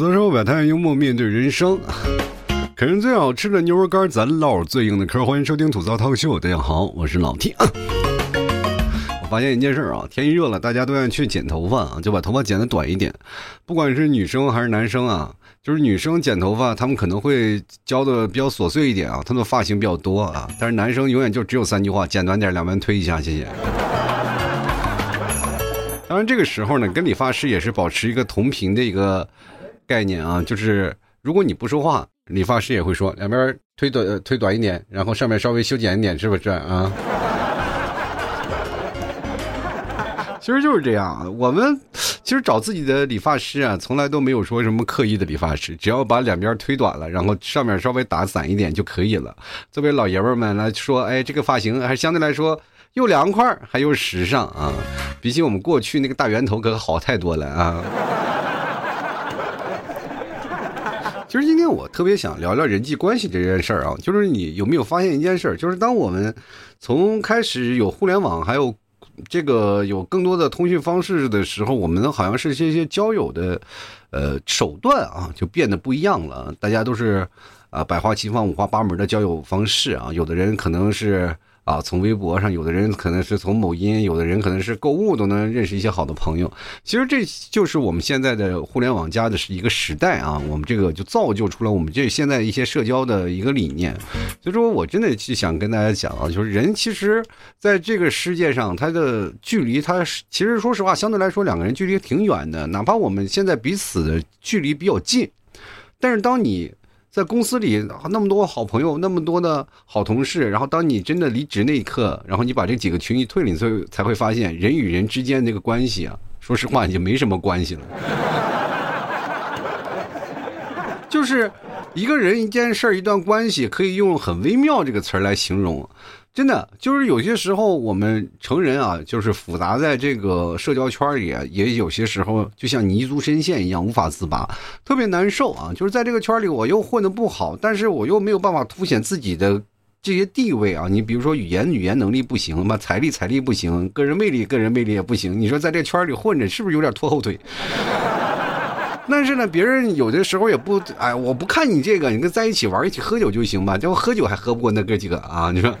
吐槽社会百态，幽默面对人生。啃人最好吃的牛肉干，咱唠最硬的嗑。欢迎收听吐槽涛秀，大家好，我是老 T。我发现一件事啊，天一热了，大家都愿意去剪头发啊，就把头发剪的短一点。不管是女生还是男生啊，就是女生剪头发，他们可能会教的比较琐碎一点啊，他们的发型比较多啊。但是男生永远就只有三句话：剪短点，两边推一下，谢谢。当然，这个时候呢，跟理发师也是保持一个同频的一个概念啊，就是如果你不说话，理发师也会说两边推短推短一点，然后上面稍微修剪一点，是不是啊？其实就是这样，我们其实找自己的理发师啊，从来都没有说什么刻意的理发师，只要把两边推短了，然后上面稍微打散一点就可以了。作为老爷们们来说，哎，这个发型还相对来说。又凉快还又时尚啊！比起我们过去那个大圆头可好太多了啊！其实今天我特别想聊聊人际关系这件事儿啊，就是你有没有发现一件事儿，就是当我们从开始有互联网，还有这个有更多的通讯方式的时候，我们好像是这些交友的呃手段啊，就变得不一样了。大家都是啊百花齐放、五花八门的交友方式啊，有的人可能是。啊，从微博上，有的人可能是从某音，有的人可能是购物都能认识一些好的朋友。其实这就是我们现在的互联网加的是一个时代啊，我们这个就造就出了我们这现在一些社交的一个理念。所以说我真的是想跟大家讲啊，就是人其实在这个世界上，他的距离，他其实说实话，相对来说两个人距离挺远的，哪怕我们现在彼此的距离比较近，但是当你。在公司里那么多好朋友，那么多的好同事，然后当你真的离职那一刻，然后你把这几个群一退了，你才才会发现人与人之间这个关系啊，说实话已经没什么关系了，就是一个人、一件事、一段关系，可以用很微妙这个词儿来形容。真的就是有些时候，我们成人啊，就是复杂在这个社交圈里，也有些时候就像泥足深陷一样，无法自拔，特别难受啊！就是在这个圈里，我又混得不好，但是我又没有办法凸显自己的这些地位啊！你比如说语言语言能力不行嘛，财力财力不行，个人魅力个人魅力也不行，你说在这圈里混着，是不是有点拖后腿？但是呢，别人有的时候也不，哎，我不看你这个，你跟在一起玩，一起喝酒就行吧？结果喝酒还喝不过那哥几个啊！你说。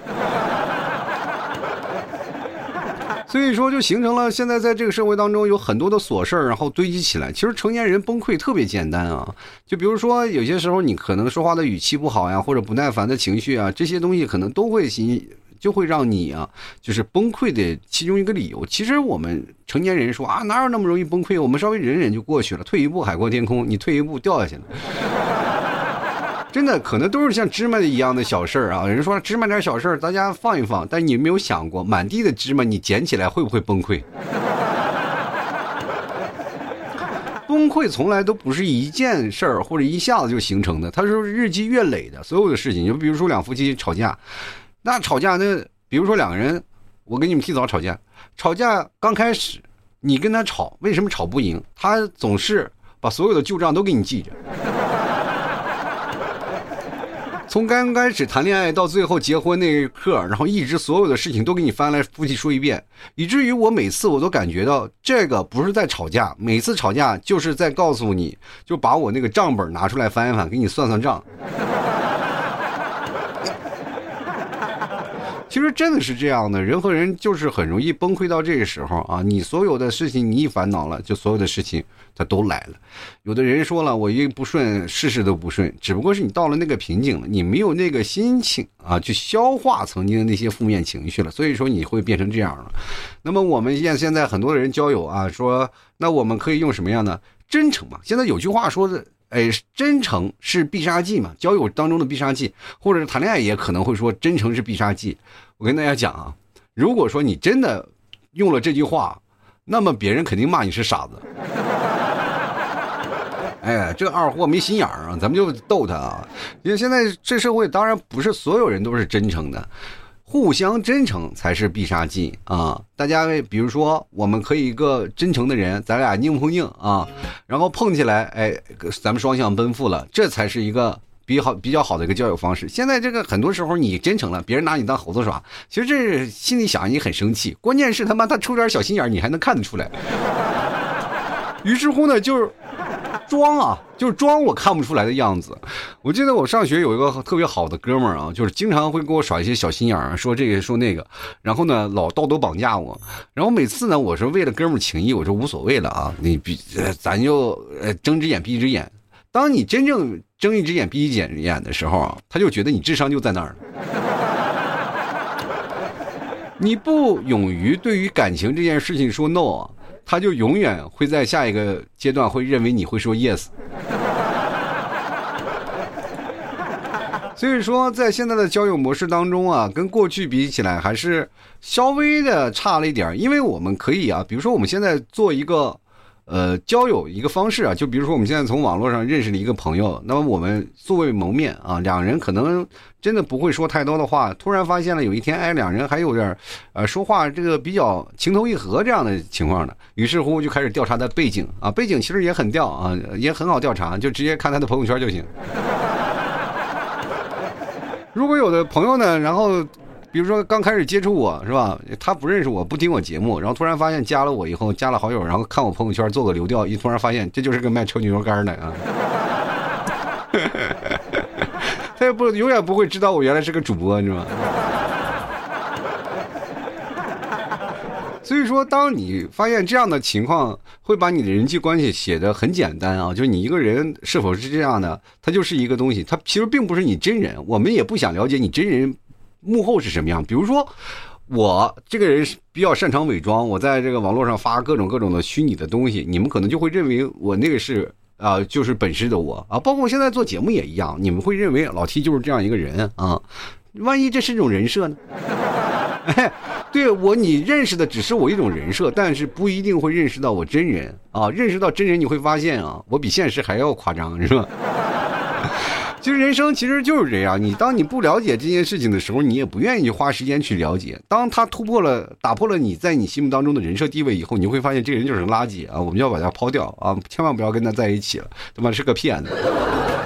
所以说，就形成了现在在这个社会当中有很多的琐事儿，然后堆积起来。其实成年人崩溃特别简单啊，就比如说有些时候你可能说话的语气不好呀，或者不耐烦的情绪啊，这些东西可能都会形就会让你啊，就是崩溃的其中一个理由。其实我们成年人说啊，哪有那么容易崩溃？我们稍微忍忍就过去了，退一步海阔天空。你退一步掉下去了。真的可能都是像芝麻一样的小事儿啊！有人说芝麻点小事儿，大家放一放。但你没有想过，满地的芝麻，你捡起来会不会崩溃？崩溃从来都不是一件事儿或者一下子就形成的，它是日积月累的。所有的事情，就比如说两夫妻吵架，那吵架那，比如说两个人，我跟你们提早吵架，吵架刚开始，你跟他吵，为什么吵不赢？他总是把所有的旧账都给你记着。从刚开始谈恋爱到最后结婚那一刻，然后一直所有的事情都给你翻来覆去说一遍，以至于我每次我都感觉到这个不是在吵架，每次吵架就是在告诉你，就把我那个账本拿出来翻一翻，给你算算账。其实真的是这样的，人和人就是很容易崩溃到这个时候啊！你所有的事情，你一烦恼了，就所有的事情它都来了。有的人说了，我一不顺，事事都不顺，只不过是你到了那个瓶颈了，你没有那个心情啊，去消化曾经的那些负面情绪了，所以说你会变成这样了。那么我们现现在很多的人交友啊，说那我们可以用什么样的真诚嘛？现在有句话说的。哎，真诚是必杀技嘛？交友当中的必杀技，或者是谈恋爱也可能会说真诚是必杀技。我跟大家讲啊，如果说你真的用了这句话，那么别人肯定骂你是傻子。哎，这二货没心眼儿啊，咱们就逗他啊。因为现在这社会当然不是所有人都是真诚的。互相真诚才是必杀技啊！大家比如说，我们可以一个真诚的人，咱俩硬碰硬啊，然后碰起来，哎，咱们双向奔赴了，这才是一个比较好、比较好的一个交友方式。现在这个很多时候你真诚了，别人拿你当猴子耍，其实这心里想你很生气。关键是他妈他抽点小心眼，你还能看得出来。于是乎呢，就是。装啊，就是装我看不出来的样子。我记得我上学有一个特别好的哥们儿啊，就是经常会给我耍一些小心眼儿，说这个说那个，然后呢老道德绑架我。然后每次呢，我是为了哥们儿情谊，我说无所谓了啊，你比，咱就睁一只眼闭一只眼。当你真正睁一只眼闭一只眼的时候啊，他就觉得你智商就在那儿了。你不勇于对于感情这件事情说 no 啊。他就永远会在下一个阶段会认为你会说 yes，所以说在现在的交友模式当中啊，跟过去比起来还是稍微的差了一点因为我们可以啊，比如说我们现在做一个。呃，交友一个方式啊，就比如说我们现在从网络上认识了一个朋友，那么我们素未谋面啊，两人可能真的不会说太多的话，突然发现了有一天，哎，两人还有点呃说话这个比较情投意合这样的情况呢，于是乎就开始调查他背景啊，背景其实也很调啊，也很好调查，就直接看他的朋友圈就行。如果有的朋友呢，然后。比如说刚开始接触我是吧，他不认识我，不听我节目，然后突然发现加了我以后加了好友，然后看我朋友圈做个流调，一突然发现这就是个卖臭牛肉干的啊，他也不永远不会知道我原来是个主播，你知道吗？所以说，当你发现这样的情况，会把你的人际关系写的很简单啊，就是你一个人是否是这样的，他就是一个东西，他其实并不是你真人，我们也不想了解你真人。幕后是什么样？比如说，我这个人比较擅长伪装，我在这个网络上发各种各种的虚拟的东西，你们可能就会认为我那个是啊，就是本事的我啊。包括我现在做节目也一样，你们会认为老 T 就是这样一个人啊。万一这是一种人设呢？对我你认识的只是我一种人设，但是不一定会认识到我真人啊。认识到真人，你会发现啊，我比现实还要夸张，是吧？其实人生其实就是这样，你当你不了解这件事情的时候，你也不愿意花时间去了解。当他突破了、打破了你在你心目当中的人设地位以后，你会发现这个人就是垃圾啊！我们要把他抛掉啊！千万不要跟他在一起了，他妈是个骗子，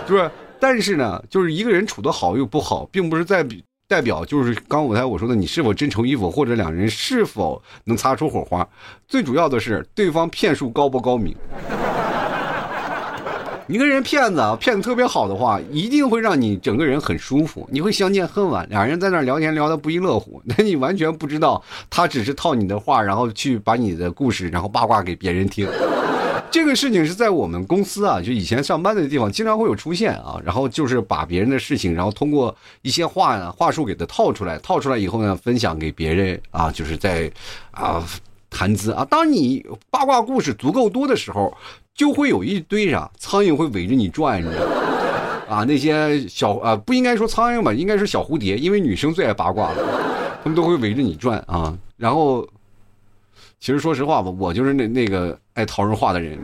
是不是？但是呢，就是一个人处的好又不好，并不是在代表就是刚才我说的你是否真诚与否，或者两人是否能擦出火花。最主要的是对方骗术高不高明。一个人骗子啊，骗子特别好的话，一定会让你整个人很舒服，你会相见恨晚。俩人在那聊天聊得不亦乐乎，那你完全不知道他只是套你的话，然后去把你的故事然后八卦给别人听。这个事情是在我们公司啊，就以前上班的地方经常会有出现啊，然后就是把别人的事情，然后通过一些话话术给他套出来，套出来以后呢，分享给别人啊，就是在啊谈资啊。当你八卦故事足够多的时候。就会有一堆啥苍蝇会围着你转，你知道吗？啊，那些小啊不应该说苍蝇吧，应该是小蝴蝶，因为女生最爱八卦了，他们都会围着你转啊。然后，其实说实话吧，我就是那那个爱套人话的人，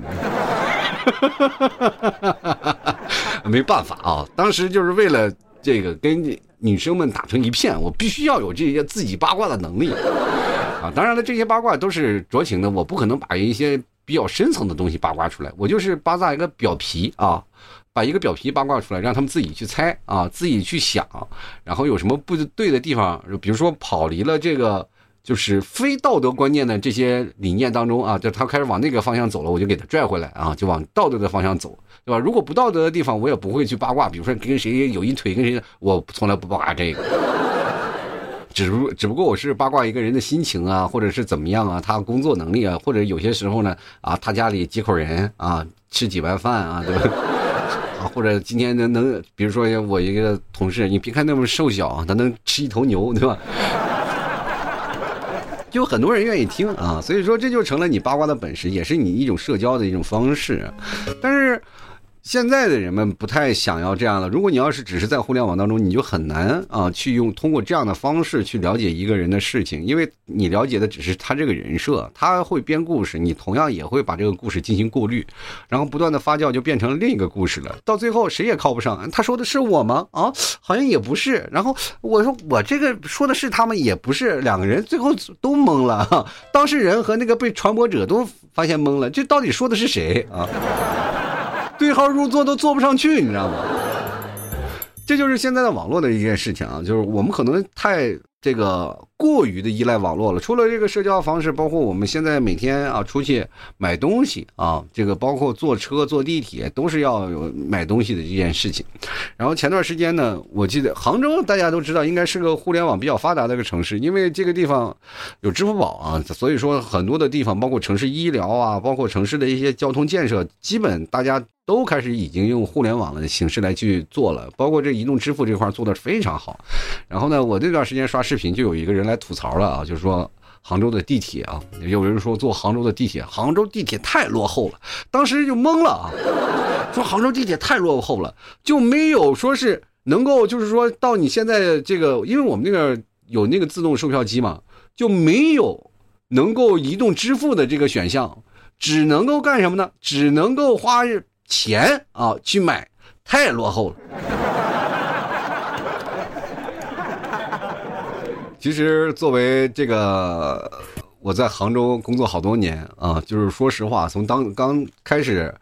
没办法啊。当时就是为了这个跟女生们打成一片，我必须要有这些自己八卦的能力啊。当然了，这些八卦都是酌情的，我不可能把一些。比较深层的东西八卦出来，我就是扒拉一个表皮啊，把一个表皮八卦出来，让他们自己去猜啊，自己去想，然后有什么不对的地方，比如说跑离了这个就是非道德观念的这些理念当中啊，就他开始往那个方向走了，我就给他拽回来啊，就往道德的方向走，对吧？如果不道德的地方，我也不会去八卦，比如说跟谁有一腿，跟谁，我从来不八卦这个。只不只不过我是八卦一个人的心情啊，或者是怎么样啊，他工作能力啊，或者有些时候呢啊，他家里几口人啊，吃几碗饭啊，对吧？啊，或者今天能能，比如说我一个同事，你别看那么瘦小，他能吃一头牛，对吧？就很多人愿意听啊，所以说这就成了你八卦的本事，也是你一种社交的一种方式，但是。现在的人们不太想要这样了。如果你要是只是在互联网当中，你就很难啊，去用通过这样的方式去了解一个人的事情，因为你了解的只是他这个人设，他会编故事，你同样也会把这个故事进行过滤，然后不断的发酵，就变成另一个故事了。到最后谁也靠不上。他说的是我吗？啊，好像也不是。然后我说我这个说的是他们，也不是。两个人最后都懵了，当事人和那个被传播者都发现懵了，这到底说的是谁啊？对号入座都坐不上去，你知道吗？这就是现在的网络的一件事情啊，就是我们可能太。这个过于的依赖网络了，除了这个社交方式，包括我们现在每天啊出去买东西啊，这个包括坐车、坐地铁都是要有买东西的这件事情。然后前段时间呢，我记得杭州大家都知道应该是个互联网比较发达的一个城市，因为这个地方有支付宝啊，所以说很多的地方，包括城市医疗啊，包括城市的一些交通建设，基本大家。都开始已经用互联网的形式来去做了，包括这移动支付这块做的非常好。然后呢，我这段时间刷视频，就有一个人来吐槽了啊，就是说杭州的地铁啊，有人说坐杭州的地铁，杭州地铁太落后了，当时就懵了啊，说杭州地铁太落后了，就没有说是能够就是说到你现在这个，因为我们那个有那个自动售票机嘛，就没有能够移动支付的这个选项，只能够干什么呢？只能够花。钱啊，去买太落后了。其实作为这个，我在杭州工作好多年啊，就是说实话，从当刚开始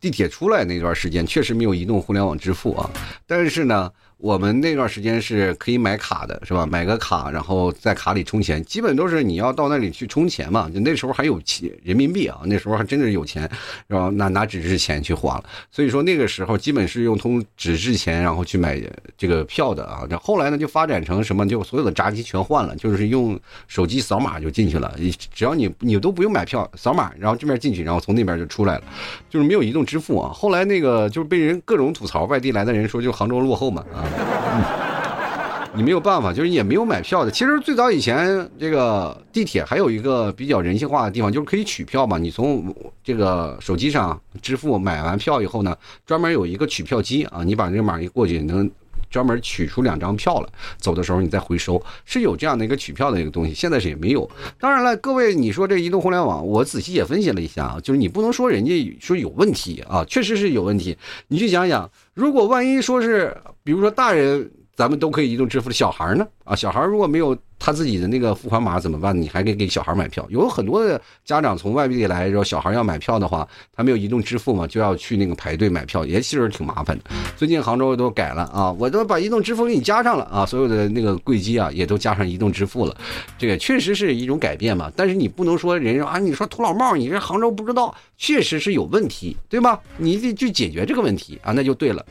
地铁出来那段时间，确实没有移动互联网支付啊，但是呢。我们那段时间是可以买卡的，是吧？买个卡，然后在卡里充钱，基本都是你要到那里去充钱嘛。就那时候还有钱人民币啊，那时候还真的是有钱，然后拿拿纸质钱去花了。所以说那个时候基本是用通纸质钱，然后去买这个票的啊。这后来呢就发展成什么，就所有的闸机全换了，就是用手机扫码就进去了。只要你你都不用买票，扫码，然后这边进去，然后从那边就出来了，就是没有移动支付啊。后来那个就是被人各种吐槽，外地来的人说就杭州落后嘛啊。你没有办法，就是也没有买票的。其实最早以前，这个地铁还有一个比较人性化的地方，就是可以取票嘛。你从这个手机上支付买完票以后呢，专门有一个取票机啊，你把这个码一过去，能专门取出两张票了。走的时候你再回收，是有这样的一个取票的一个东西。现在是也没有。当然了，各位，你说这移动互联网，我仔细也分析了一下啊，就是你不能说人家说有问题啊，确实是有问题。你去想想，如果万一说是，比如说大人。咱们都可以移动支付的小孩呢？啊，小孩如果没有他自己的那个付款码怎么办？你还可以给小孩买票。有很多的家长从外地来，然后小孩要买票的话，他没有移动支付嘛，就要去那个排队买票，也其实挺麻烦的。最近杭州都改了啊，我都把移动支付给你加上了啊，所有的那个柜机啊也都加上移动支付了。这个确实是一种改变嘛，但是你不能说人啊，你说土老帽，你这杭州不知道，确实是有问题，对吧？你得去解决这个问题啊，那就对了。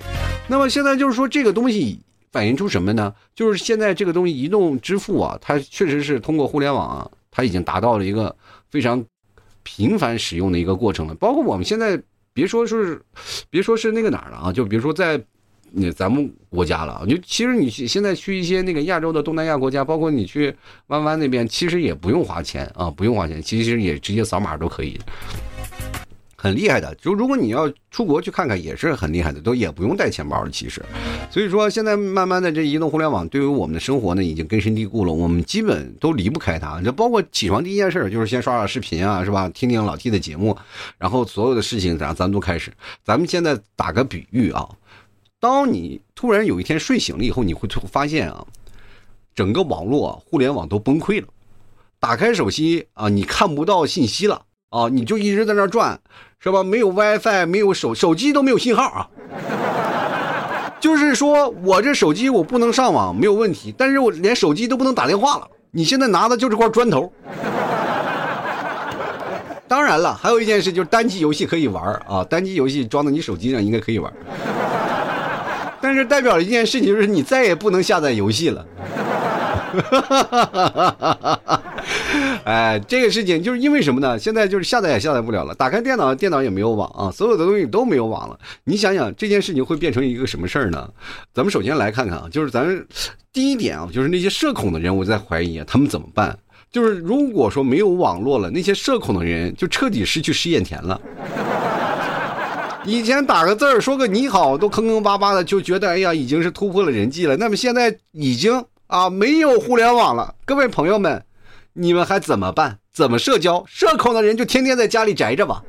那么现在就是说这个东西。反映出什么呢？就是现在这个东西，移动支付啊，它确实是通过互联网啊，它已经达到了一个非常频繁使用的一个过程了。包括我们现在，别说是，别说是那个哪儿了啊，就比如说在那咱们国家了，就其实你现在去一些那个亚洲的东南亚国家，包括你去弯弯那边，其实也不用花钱啊，不用花钱，其实也直接扫码都可以。很厉害的，就如果你要出国去看看，也是很厉害的，都也不用带钱包的。其实，所以说现在慢慢的这移动互联网对于我们的生活呢，已经根深蒂固了，我们基本都离不开它。这包括起床第一件事就是先刷刷视频啊，是吧？听听老 T 的节目，然后所有的事情咱咱都开始。咱们现在打个比喻啊，当你突然有一天睡醒了以后，你会发现啊，整个网络互联网都崩溃了，打开手机啊，你看不到信息了。啊，你就一直在那转，是吧？没有 WiFi，没有手手机都没有信号啊。就是说我这手机我不能上网没有问题，但是我连手机都不能打电话了。你现在拿的就这块砖头。当然了，还有一件事就是单机游戏可以玩啊，单机游戏装到你手机上应该可以玩。但是代表一件事情就是你再也不能下载游戏了。哈 哎，这个事情就是因为什么呢？现在就是下载也下载不了了，打开电脑，电脑也没有网啊，所有的东西都没有网了。你想想这件事情会变成一个什么事儿呢？咱们首先来看看啊，就是咱第一点啊，就是那些社恐的人，我在怀疑啊，他们怎么办？就是如果说没有网络了，那些社恐的人就彻底失去试验田了。以前打个字儿，说个你好，都坑坑巴巴的，就觉得哎呀，已经是突破了人际了。那么现在已经啊，没有互联网了，各位朋友们。你们还怎么办？怎么社交？社恐的人就天天在家里宅着吧。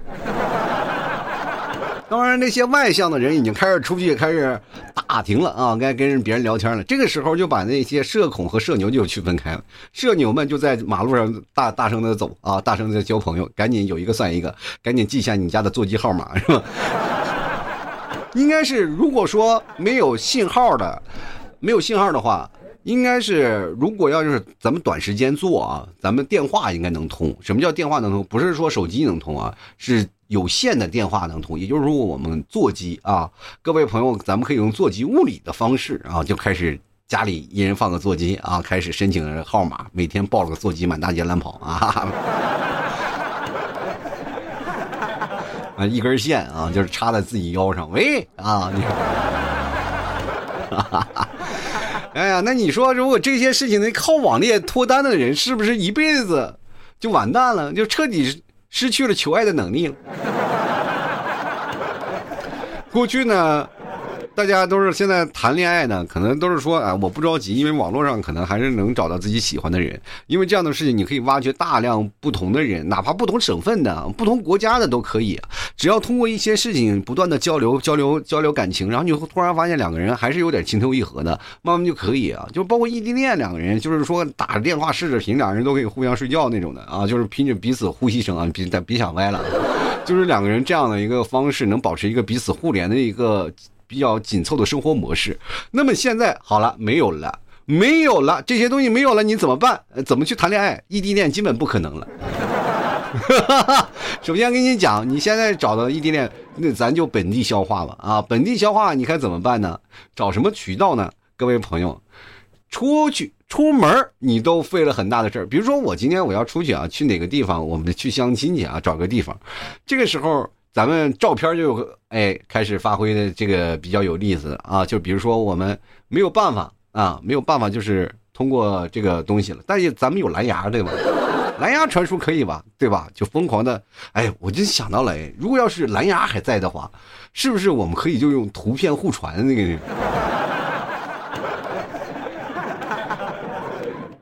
当然，那些外向的人已经开始出去，开始打听了啊，该跟别人聊天了。这个时候就把那些社恐和社牛就区分开了。社牛们就在马路上大大声的走啊，大声的交朋友，赶紧有一个算一个，赶紧记下你家的座机号码是吧？应该是如果说没有信号的，没有信号的话，应该是如果要是咱们短时间做啊，咱们电话应该能通。什么叫电话能通？不是说手机能通啊，是有线的电话能通。也就是说，我们座机啊，各位朋友，咱们可以用座机物理的方式啊，就开始家里一人放个座机啊，开始申请号码，每天抱着个座机满大街乱跑啊。啊，一根线啊，就是插在自己腰上。喂，啊，你，哎呀，那你说，如果这些事情能靠网恋脱单的人，是不是一辈子就完蛋了，就彻底失去了求爱的能力了？过去呢？大家都是现在谈恋爱呢，可能都是说啊，我不着急，因为网络上可能还是能找到自己喜欢的人。因为这样的事情，你可以挖掘大量不同的人，哪怕不同省份的、不同国家的都可以。只要通过一些事情不断的交流、交流、交流感情，然后你突然发现两个人还是有点情投意合的，慢慢就可以啊。就包括异地恋两个人，就是说打着电话视着频，两个人都可以互相睡觉那种的啊，就是凭着彼此呼吸声啊，别别想歪了，就是两个人这样的一个方式，能保持一个彼此互联的一个。比较紧凑的生活模式，那么现在好了，没有了，没有了，这些东西没有了，你怎么办？怎么去谈恋爱？异地恋基本不可能了。首先跟你讲，你现在找到异地恋，那咱就本地消化吧。啊，本地消化，你该怎么办呢？找什么渠道呢？各位朋友，出去出门你都费了很大的事儿。比如说我今天我要出去啊，去哪个地方？我们去相亲去啊，找个地方，这个时候。咱们照片就哎开始发挥的这个比较有意思啊，就比如说我们没有办法啊，没有办法就是通过这个东西了，但是咱们有蓝牙对吧？蓝牙传输可以吧？对吧？就疯狂的哎，我就想到了，如果要是蓝牙还在的话，是不是我们可以就用图片互传那个？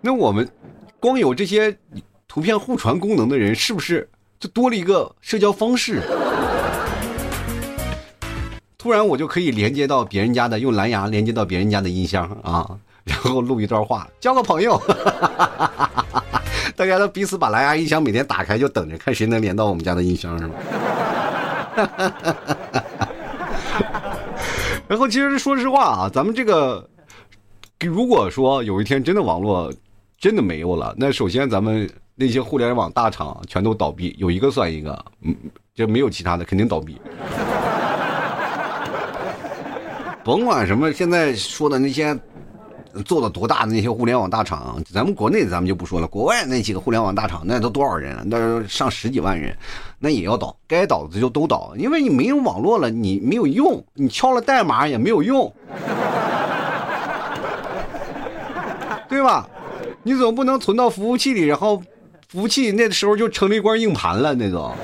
那我们光有这些图片互传功能的人，是不是就多了一个社交方式？突然我就可以连接到别人家的，用蓝牙连接到别人家的音箱啊，然后录一段话，交个朋友。大家都彼此把蓝牙音箱每天打开，就等着看谁能连到我们家的音箱，是吗？然后其实说实话啊，咱们这个，如果说有一天真的网络真的没有了，那首先咱们那些互联网大厂全都倒闭，有一个算一个，嗯，就没有其他的，肯定倒闭。甭管什么，现在说的那些做的多大的那些互联网大厂，咱们国内咱们就不说了，国外那几个互联网大厂那都多少人？那上十几万人，那也要倒，该倒的就都倒，因为你没有网络了，你没有用，你敲了代码也没有用，对吧？你总不能存到服务器里，然后服务器那时候就成了一块硬盘了，那种。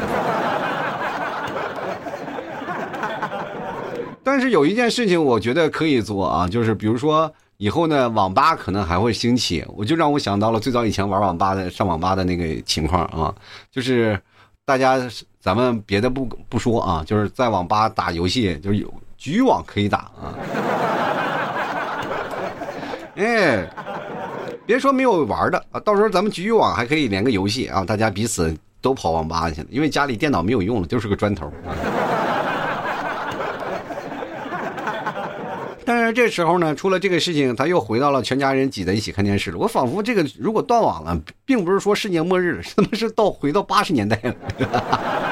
但是有一件事情，我觉得可以做啊，就是比如说以后呢，网吧可能还会兴起，我就让我想到了最早以前玩网吧的上网吧的那个情况啊，就是大家咱们别的不不说啊，就是在网吧打游戏，就是有局域网可以打啊。哎，别说没有玩的啊，到时候咱们局域网还可以连个游戏啊，大家彼此都跑网吧去了，因为家里电脑没有用了，就是个砖头。但是这时候呢，出了这个事情，他又回到了全家人挤在一起看电视了。我仿佛这个如果断网了，并不是说世界末日了，他妈是到回到八十年代了。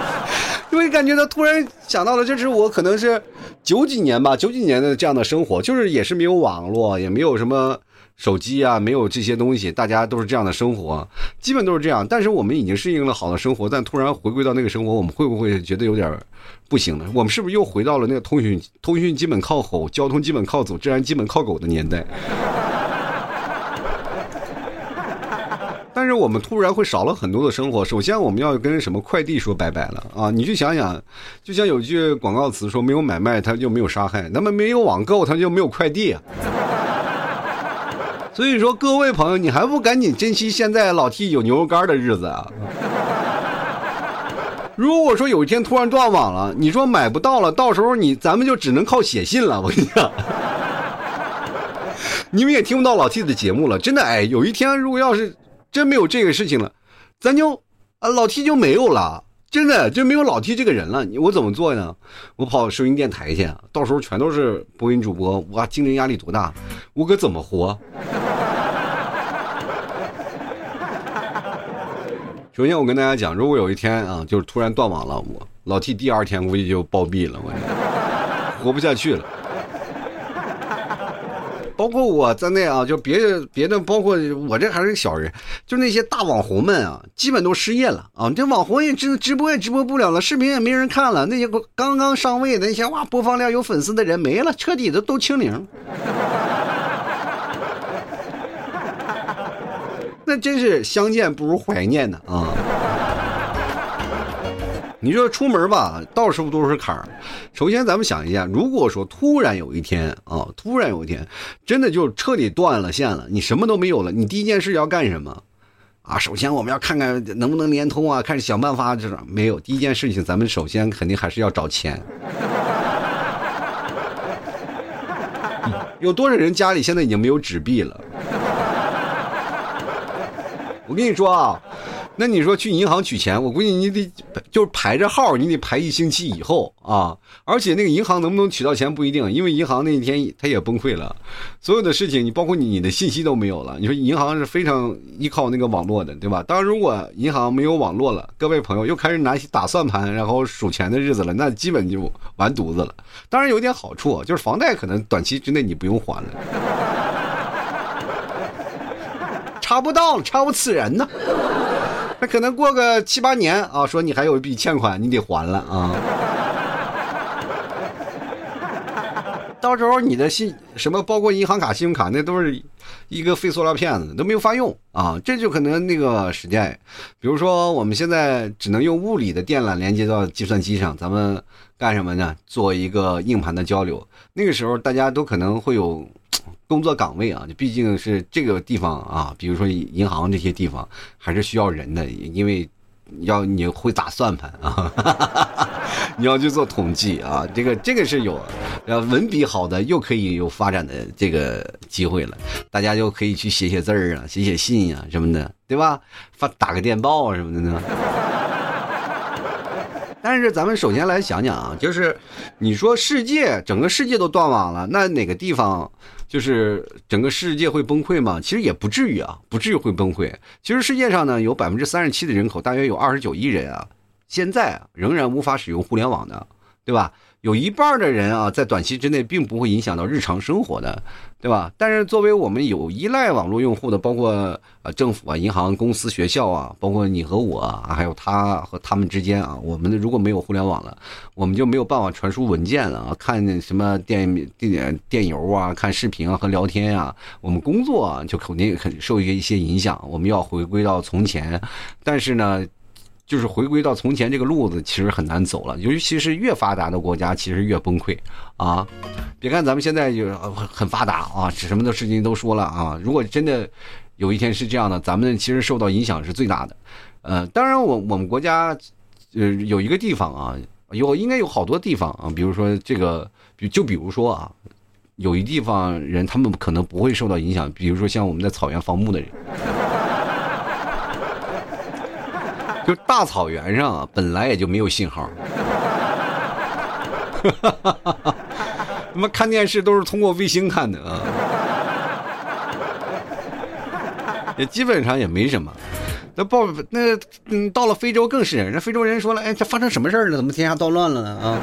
因为感觉他突然想到了，这是我可能是九几年吧，九几年的这样的生活，就是也是没有网络，也没有什么。手机啊，没有这些东西，大家都是这样的生活，基本都是这样。但是我们已经适应了好的生活，但突然回归到那个生活，我们会不会觉得有点不行呢？我们是不是又回到了那个通讯 通讯基本靠吼，交通基本靠走，治安基本靠狗的年代？但是我们突然会少了很多的生活。首先，我们要跟什么快递说拜拜了啊？你去想想，就像有句广告词说：“没有买卖，它就没有杀害；那么没有网购，它就没有快递。”所以说，各位朋友，你还不赶紧珍惜现在老 T 有牛肉干的日子啊！如果说有一天突然断网了，你说买不到了，到时候你咱们就只能靠写信了。我跟你讲，你们也听不到老 T 的节目了，真的哎！有一天如果要是真没有这个事情了，咱就啊老 T 就没有了。真的就没有老 T 这个人了，我怎么做呢？我跑收音电台去，到时候全都是播音主播，哇，竞争压力多大？我可怎么活？首先，我跟大家讲，如果有一天啊，就是突然断网了，我老 T 第二天估计就暴毙了，我活不下去了。包括我在内啊，就别的别的，包括我这还是小人，就那些大网红们啊，基本都失业了啊。这网红也直直播也直播不了了，视频也没人看了。那些刚刚上位的那些哇，播放量有粉丝的人没了，彻底的都清零。那真是相见不如怀念呢啊。你说出门吧，到处都是坎儿。首先，咱们想一下，如果说突然有一天啊，突然有一天，真的就彻底断了线了，你什么都没有了，你第一件事要干什么？啊，首先我们要看看能不能连通啊，开始想办法。这种没有，第一件事情，咱们首先肯定还是要找钱。有多少人家里现在已经没有纸币了？我跟你说啊。那你说去银行取钱，我估计你得就是排着号，你得排一星期以后啊。而且那个银行能不能取到钱不一定，因为银行那一天它也崩溃了，所有的事情你包括你你的信息都没有了。你说银行是非常依靠那个网络的，对吧？当然，如果银行没有网络了，各位朋友又开始拿起打算盘然后数钱的日子了，那基本就完犊子了。当然有点好处，就是房贷可能短期之内你不用还了，查不到，查不此人呢。那可能过个七八年啊，说你还有一笔欠款，你得还了啊。到时候你的信什么，包括银行卡、信用卡，那都是一个废塑料片子，都没有法用啊。这就可能那个时代，比如说我们现在只能用物理的电缆连接到计算机上，咱们干什么呢？做一个硬盘的交流。那个时候大家都可能会有。工作岗位啊，毕竟是这个地方啊，比如说银行这些地方，还是需要人的，因为要你会打算盘啊，你要去做统计啊，这个这个是有，呃，文笔好的又可以有发展的这个机会了，大家就可以去写写字儿啊，写写信呀什么的，对吧？发打个电报啊什么的呢？但是咱们首先来想想啊，就是你说世界整个世界都断网了，那哪个地方？就是整个世界会崩溃吗？其实也不至于啊，不至于会崩溃。其实世界上呢，有百分之三十七的人口，大约有二十九亿人啊，现在仍然无法使用互联网的，对吧？有一半的人啊，在短期之内并不会影响到日常生活的，对吧？但是作为我们有依赖网络用户的，包括呃政府啊、银行、公司、学校啊，包括你和我啊，还有他和他们之间啊，我们如果没有互联网了，我们就没有办法传输文件了啊，看什么电电电邮啊，看视频啊和聊天啊，我们工作啊就肯定很受一些影响。我们要回归到从前，但是呢。就是回归到从前这个路子，其实很难走了。尤其是越发达的国家，其实越崩溃啊！别看咱们现在就很发达啊，什么的事情都说了啊。如果真的有一天是这样的，咱们其实受到影响是最大的。呃，当然，我我们国家呃有一个地方啊，有应该有好多地方啊，比如说这个，就比如说啊，有一地方人他们可能不会受到影响，比如说像我们在草原放牧的人。就大草原上啊，本来也就没有信号，他妈看电视都是通过卫星看的啊，也基本上也没什么。那报那嗯，到了非洲更是，人非洲人说了，哎，这发生什么事了？怎么天下暴乱了呢？啊，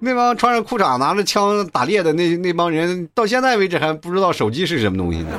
那帮穿着裤衩拿着枪打猎的那那帮人，到现在为止还不知道手机是什么东西呢。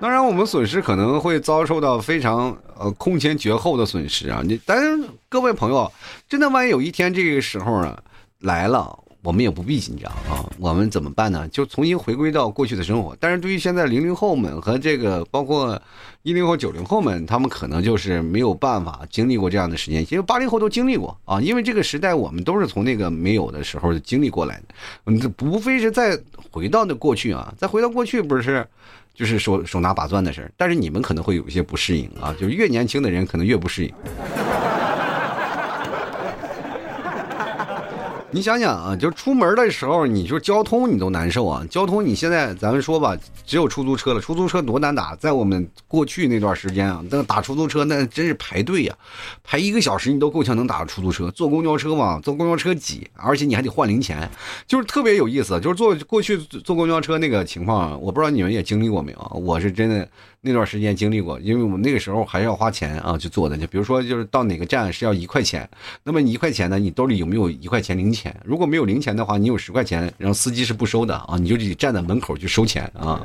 当然，我们损失可能会遭受到非常呃空前绝后的损失啊！你，但是各位朋友，真的万一有一天这个时候啊来了，我们也不必紧张啊！我们怎么办呢？就重新回归到过去的生活。但是对于现在零零后们和这个包括一零后、九零后们，他们可能就是没有办法经历过这样的时间，因为八零后都经历过啊！因为这个时代我们都是从那个没有的时候经历过来的，嗯，这无非是再回到那过去啊，再回到过去不是？就是手手拿把钻的事儿，但是你们可能会有一些不适应啊，就是越年轻的人可能越不适应。你想想啊，就出门的时候，你就交通你都难受啊。交通你现在咱们说吧，只有出租车了。出租车多难打，在我们过去那段时间啊，那打出租车那真是排队呀，排一个小时你都够呛能打出租车。坐公交车嘛，坐公交车挤，而且你还得换零钱，就是特别有意思。就是坐过去坐公交车那个情况，我不知道你们也经历过没有？我是真的。那段时间经历过，因为我们那个时候还是要花钱啊去做的。就比如说，就是到哪个站是要一块钱，那么你一块钱呢，你兜里有没有一块钱零钱？如果没有零钱的话，你有十块钱，然后司机是不收的啊，你就得站在门口去收钱啊，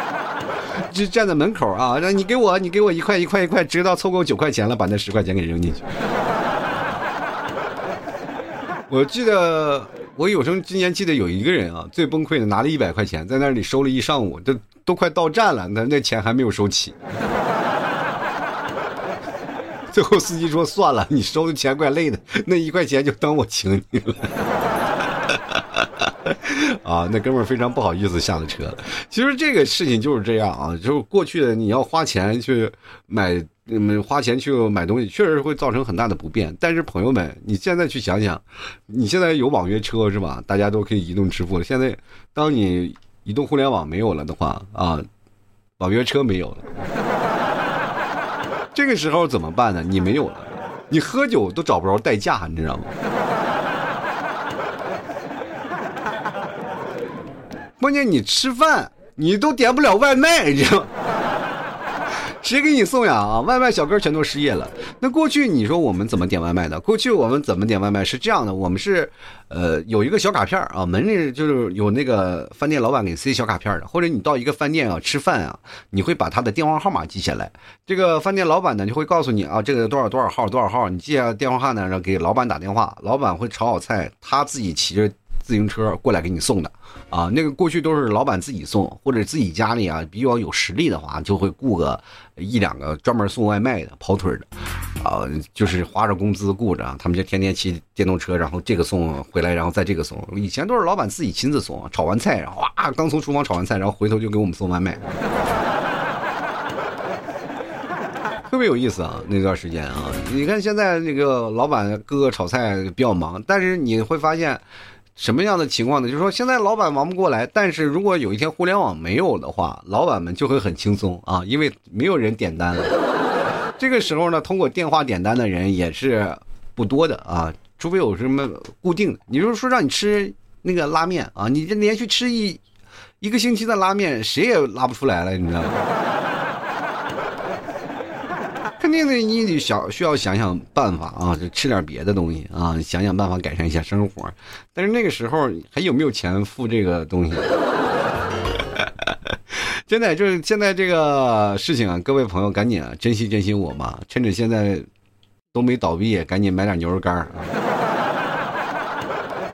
就站在门口啊，让你给我，你给我一块一块一块，直到凑够九块钱了，把那十块钱给扔进去。我记得我有生之年记得有一个人啊，最崩溃的拿了一百块钱在那里收了一上午，都都快到站了，那那钱还没有收齐。最后司机说：“算了，你收的钱怪累的，那一块钱就当我请你了。”啊，那哥们非常不好意思下了车。其实这个事情就是这样啊，就是过去的你要花钱去买。嗯花钱去买东西，确实会造成很大的不便。但是朋友们，你现在去想想，你现在有网约车是吧？大家都可以移动支付了。现在，当你移动互联网没有了的话啊，网约车没有了，这个时候怎么办呢？你没有了，你喝酒都找不着代驾，你知道吗？关键你吃饭，你都点不了外卖，你知道。谁给你送呀？啊，外卖小哥全都失业了。那过去你说我们怎么点外卖的？过去我们怎么点外卖是这样的，我们是，呃，有一个小卡片啊，门里就是有那个饭店老板给塞小卡片的，或者你到一个饭店啊吃饭啊，你会把他的电话号码记下来，这个饭店老板呢就会告诉你啊，这个多少多少号多少号，你记下电话号呢，然后给老板打电话，老板会炒好菜，他自己骑着自行车过来给你送的。啊，那个过去都是老板自己送，或者自己家里啊比较有实力的话，就会雇个一两个专门送外卖的跑腿的，啊，就是花着工资雇着，他们就天天骑电动车，然后这个送回来，然后再这个送。以前都是老板自己亲自送，炒完菜，然后哇，刚从厨房炒完菜，然后回头就给我们送外卖，特别有意思啊，那段时间啊，你看现在那个老板哥哥炒菜比较忙，但是你会发现。什么样的情况呢？就是说，现在老板忙不过来，但是如果有一天互联网没有的话，老板们就会很轻松啊，因为没有人点单了。这个时候呢，通过电话点单的人也是不多的啊，除非有什么固定的。你就是说让你吃那个拉面啊，你这连续吃一一个星期的拉面，谁也拉不出来了，你知道吗？肯定得，你得想需要想想办法啊，就吃点别的东西啊，想想办法改善一下生活。但是那个时候还有没有钱付这个东西？真的就是现在这个事情啊，各位朋友赶紧啊珍惜珍惜我吧，趁着现在都没倒闭，赶紧买点牛肉干啊。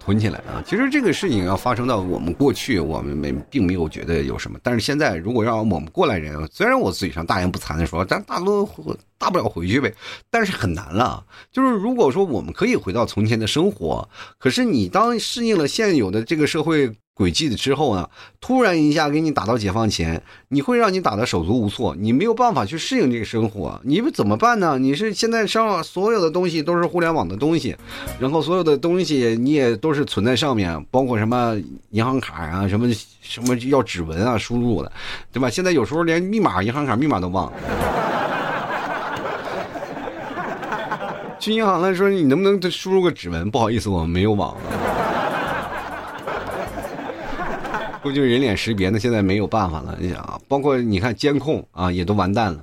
囤起来啊！其实这个事情要发生到我们过去，我们没并没有觉得有什么。但是现在，如果让我们过来人，虽然我嘴上大言不惭的说，咱大多大不了回去呗，但是很难了。就是如果说我们可以回到从前的生活，可是你当适应了现有的这个社会。轨迹的之后呢，突然一下给你打到解放前，你会让你打的手足无措，你没有办法去适应这个生活，你们怎么办呢？你是现在上所有的东西都是互联网的东西，然后所有的东西你也都是存在上面，包括什么银行卡啊，什么什么要指纹啊输入的，对吧？现在有时候连密码、银行卡密码都忘了。去银行了说你能不能输入个指纹？不好意思，我们没有网。不就人脸识别呢？现在没有办法了。你想啊，包括你看监控啊，也都完蛋了。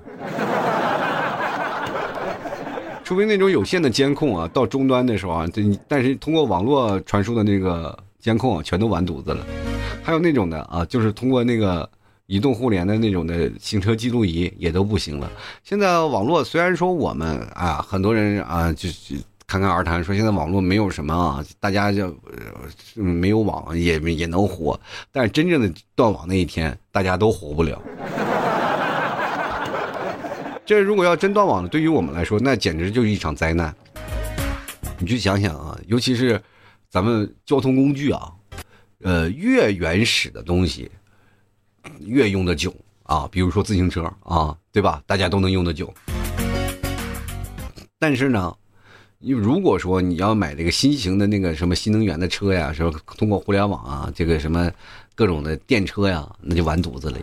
除非那种有线的监控啊，到终端的时候啊，这但是通过网络传输的那个监控啊，全都完犊子了。还有那种的啊，就是通过那个移动互联的那种的行车记录仪也都不行了。现在网络虽然说我们啊，很多人啊，就就。侃侃而谈说现在网络没有什么啊，大家就没有网也也能活，但是真正的断网那一天，大家都活不了。这如果要真断网了，对于我们来说，那简直就是一场灾难。你去想想啊，尤其是咱们交通工具啊，呃，越原始的东西越用的久啊，比如说自行车啊，对吧？大家都能用的久，但是呢。你如果说你要买这个新型的那个什么新能源的车呀，什么通过互联网啊，这个什么各种的电车呀，那就完犊子了。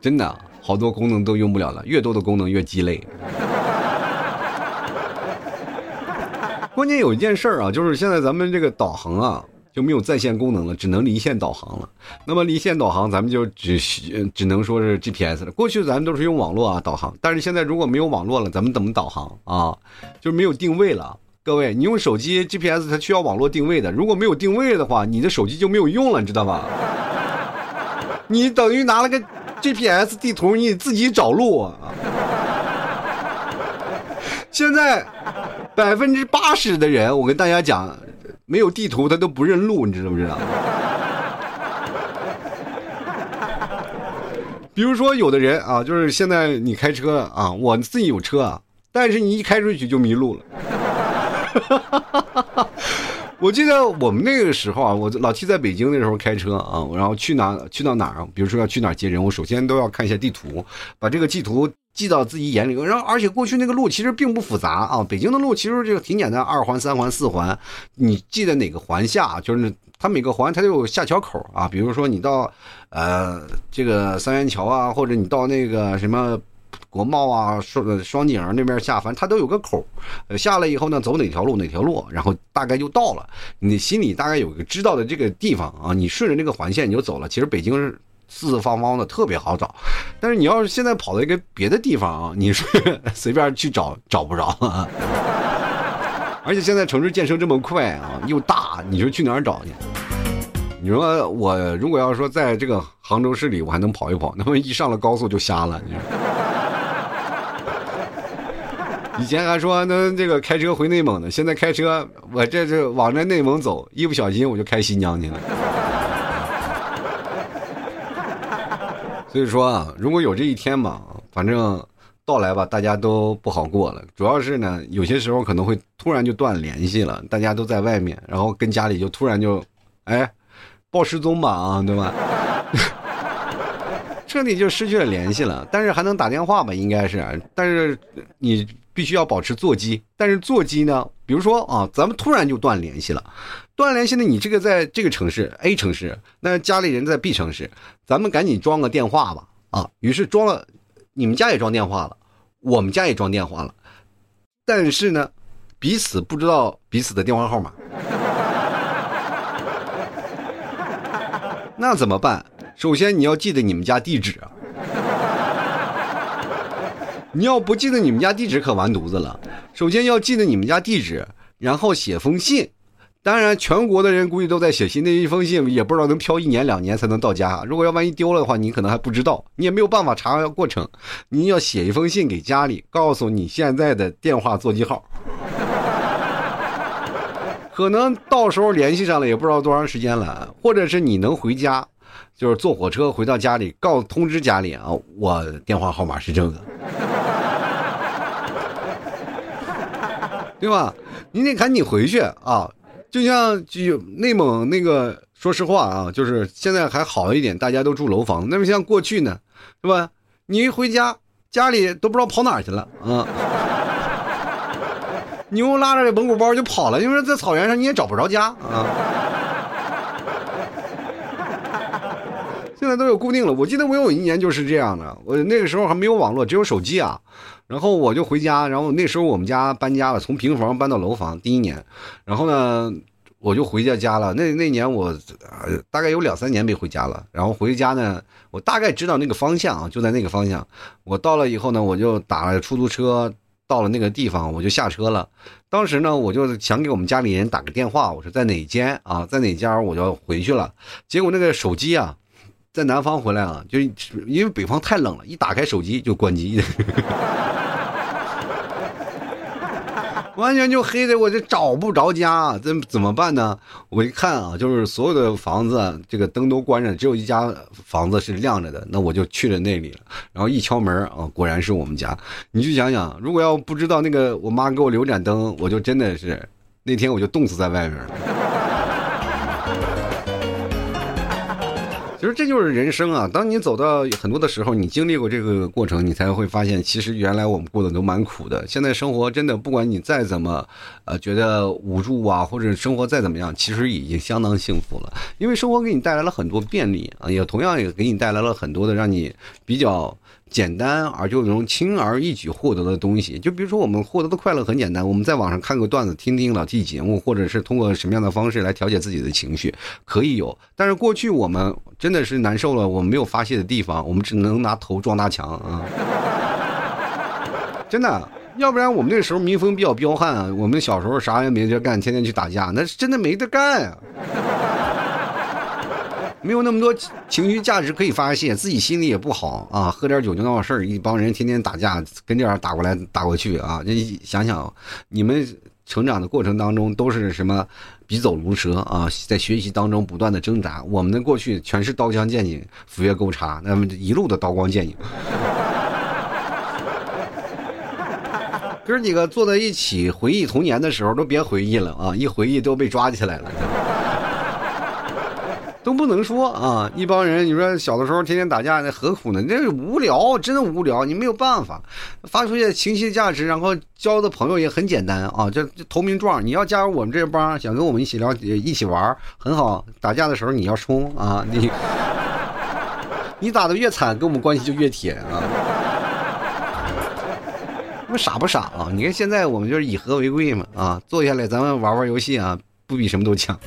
真的，好多功能都用不了了，越多的功能越鸡肋。关键有一件事儿啊，就是现在咱们这个导航啊。就没有在线功能了，只能离线导航了。那么离线导航，咱们就只只能说是 GPS 了。过去咱们都是用网络啊导航，但是现在如果没有网络了，咱们怎么导航啊？就是没有定位了。各位，你用手机 GPS 它需要网络定位的，如果没有定位的话，你的手机就没有用了，你知道吧？你等于拿了个 GPS 地图，你自己找路啊。现在百分之八十的人，我跟大家讲。没有地图，他都不认路，你知道不知道？比如说，有的人啊，就是现在你开车啊，我自己有车啊，但是你一开出去就迷路了。我记得我们那个时候啊，我老七在北京那时候开车啊，然后去哪去到哪儿，比如说要去哪儿接人，我首先都要看一下地图，把这个地图。记到自己眼里，然后而且过去那个路其实并不复杂啊，北京的路其实这个挺简单，二环、三环、四环，你记得哪个环下，就是它每个环它都有下桥口啊，比如说你到呃这个三元桥啊，或者你到那个什么国贸啊、双双井那边下，反正它都有个口，下来以后呢，走哪条路哪条路，然后大概就到了，你心里大概有个知道的这个地方啊，你顺着这个环线你就走了。其实北京是。四四方方的特别好找，但是你要是现在跑到一个别的地方啊，你是 随便去找找不着啊。而且现在城市建设这么快啊，又大，你说去哪儿找去？你说我如果要说在这个杭州市里，我还能跑一跑，那么一上了高速就瞎了。以前还说能这个开车回内蒙呢，现在开车我这这往这内蒙走，一不小心我就开新疆去了。所以说啊，如果有这一天嘛，反正到来吧，大家都不好过了。主要是呢，有些时候可能会突然就断联系了，大家都在外面，然后跟家里就突然就，哎，报失踪吧啊，对吧？彻底就失去了联系了。但是还能打电话吧，应该是。但是你必须要保持座机。但是座机呢，比如说啊，咱们突然就断联系了。断联现在你这个在这个城市 A 城市，那家里人在 B 城市，咱们赶紧装个电话吧啊！于是装了，你们家也装电话了，我们家也装电话了，但是呢，彼此不知道彼此的电话号码，那怎么办？首先你要记得你们家地址！你要不记得你们家地址可完犊子了。首先要记得你们家地址，然后写封信。当然，全国的人估计都在写信，那一封信也不知道能飘一年两年才能到家。如果要万一丢了的话，你可能还不知道，你也没有办法查过程。你要写一封信给家里，告诉你现在的电话座机号，可能到时候联系上了也不知道多长时间了。或者是你能回家，就是坐火车回到家里，告通知家里啊，我电话号码是这个，对吧？你得赶紧回去啊。就像就内蒙那个，说实话啊，就是现在还好一点，大家都住楼房。那么像过去呢，是吧？你一回家，家里都不知道跑哪去了啊！牛拉着蒙古包就跑了，因为在草原上你也找不着家啊。现在都有固定了，我记得我有一年就是这样的，我那个时候还没有网络，只有手机啊。然后我就回家，然后那时候我们家搬家了，从平房搬到楼房，第一年，然后呢，我就回家家了。那那年我大概有两三年没回家了。然后回家呢，我大概知道那个方向，就在那个方向。我到了以后呢，我就打了出租车到了那个地方，我就下车了。当时呢，我就想给我们家里人打个电话，我说在哪间啊，在哪家，我就回去了。结果那个手机啊，在南方回来啊，就因为北方太冷了，一打开手机就关机。完全就黑的，我就找不着家，怎怎么办呢？我一看啊，就是所有的房子这个灯都关着，只有一家房子是亮着的，那我就去了那里了。然后一敲门啊，果然是我们家。你去想想，如果要不知道那个我妈给我留盏灯，我就真的是那天我就冻死在外面了。其实这就是人生啊！当你走到很多的时候，你经历过这个过程，你才会发现，其实原来我们过得都蛮苦的。现在生活真的，不管你再怎么，呃，觉得无助啊，或者生活再怎么样，其实已经相当幸福了。因为生活给你带来了很多便利啊，也同样也给你带来了很多的让你比较。简单而就能轻而易举获得的东西，就比如说我们获得的快乐很简单，我们在网上看个段子，听听老 T 节目，或者是通过什么样的方式来调节自己的情绪，可以有。但是过去我们真的是难受了，我们没有发泄的地方，我们只能拿头撞大墙啊！真的，要不然我们那时候民风比较彪悍啊，我们小时候啥也没得干，天天去打架，那是真的没得干啊。没有那么多情绪价值可以发泄，自己心里也不好啊，喝点酒就闹事儿，一帮人天天打架，跟这样打过来打过去啊！你想想，你们成长的过程当中都是什么？笔走如蛇啊，在学习当中不断的挣扎。我们的过去全是刀枪剑影、斧钺钩叉，那么一路的刀光剑影。哥几个坐在一起回忆童年的时候，都别回忆了啊！一回忆都被抓起来了。都不能说啊！一帮人，你说小的时候天天打架，那何苦呢？那无聊，真的无聊，你没有办法发出些情绪价值，然后交的朋友也很简单啊！这投名状，你要加入我们这帮，想跟我们一起聊，一起玩，很好。打架的时候你要冲啊！你你打的越惨，跟我们关系就越铁啊！那傻不傻啊？你看现在我们就是以和为贵嘛啊！坐下来咱们玩玩游戏啊，不比什么都强。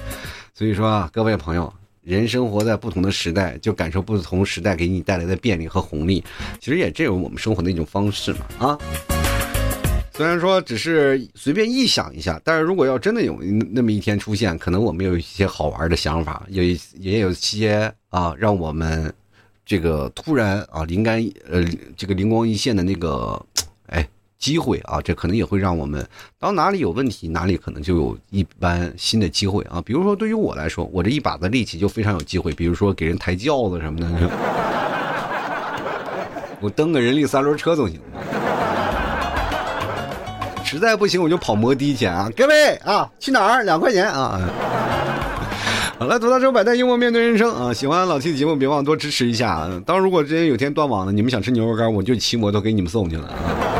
所以说啊，各位朋友。人生活在不同的时代，就感受不同时代给你带来的便利和红利。其实也这有我们生活的一种方式嘛啊。虽然说只是随便臆想一下，但是如果要真的有那么一天出现，可能我们有一些好玩的想法，有也有些啊，让我们这个突然啊灵感呃这个灵光一现的那个。机会啊，这可能也会让我们当哪里有问题，哪里可能就有一般新的机会啊。比如说，对于我来说，我这一把子力气就非常有机会。比如说，给人抬轿子什么的，我蹬个人力三轮车总行。实在不行，我就跑摩的去啊！各位啊，去哪儿？两块钱啊！好了，吐槽手百态，幽默面对人生啊！喜欢老 T 的节目，别忘多支持一下。当如果之前有天断网了，你们想吃牛肉干，我就骑摩托给你们送去了啊！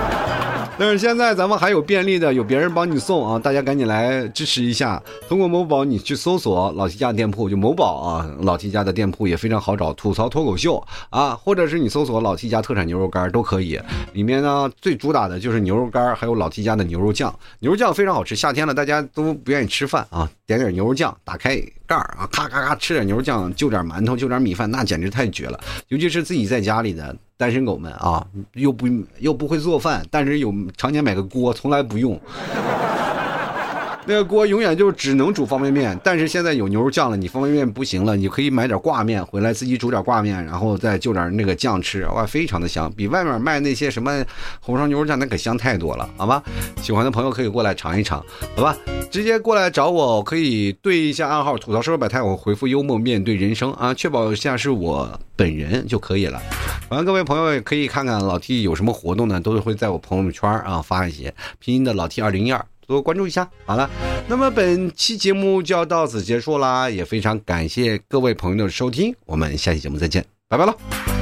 但是现在咱们还有便利的，有别人帮你送啊！大家赶紧来支持一下。通过某宝你去搜索老 T 家店铺，就某宝啊，老 T 家的店铺也非常好找。吐槽脱口秀啊，或者是你搜索老 T 家特产牛肉干都可以。里面呢最主打的就是牛肉干，还有老 T 家的牛肉酱。牛肉酱非常好吃，夏天了大家都不愿意吃饭啊，点点牛肉酱，打开盖儿啊，咔咔咔吃点牛肉酱，就点馒头，就点米饭，那简直太绝了。尤其是自己在家里的。单身狗们啊，又不又不会做饭，但是有常年买个锅，从来不用。那个锅永远就只能煮方便面，但是现在有牛肉酱了，你方便面不行了，你可以买点挂面回来，自己煮点挂面，然后再就点那个酱吃，哇，非常的香，比外面卖那些什么红烧牛肉酱那可香太多了，好吧？喜欢的朋友可以过来尝一尝，好吧？直接过来找我，可以对一下暗号，吐槽社会百态，我回复幽默面对人生啊，确保一下是我本人就可以了。反正各位朋友也可以看看老 T 有什么活动呢，都是会在我朋友圈啊发一些拼音的老 T 二零一二。多关注一下，好了，那么本期节目就要到此结束啦，也非常感谢各位朋友的收听，我们下期节目再见，拜拜了。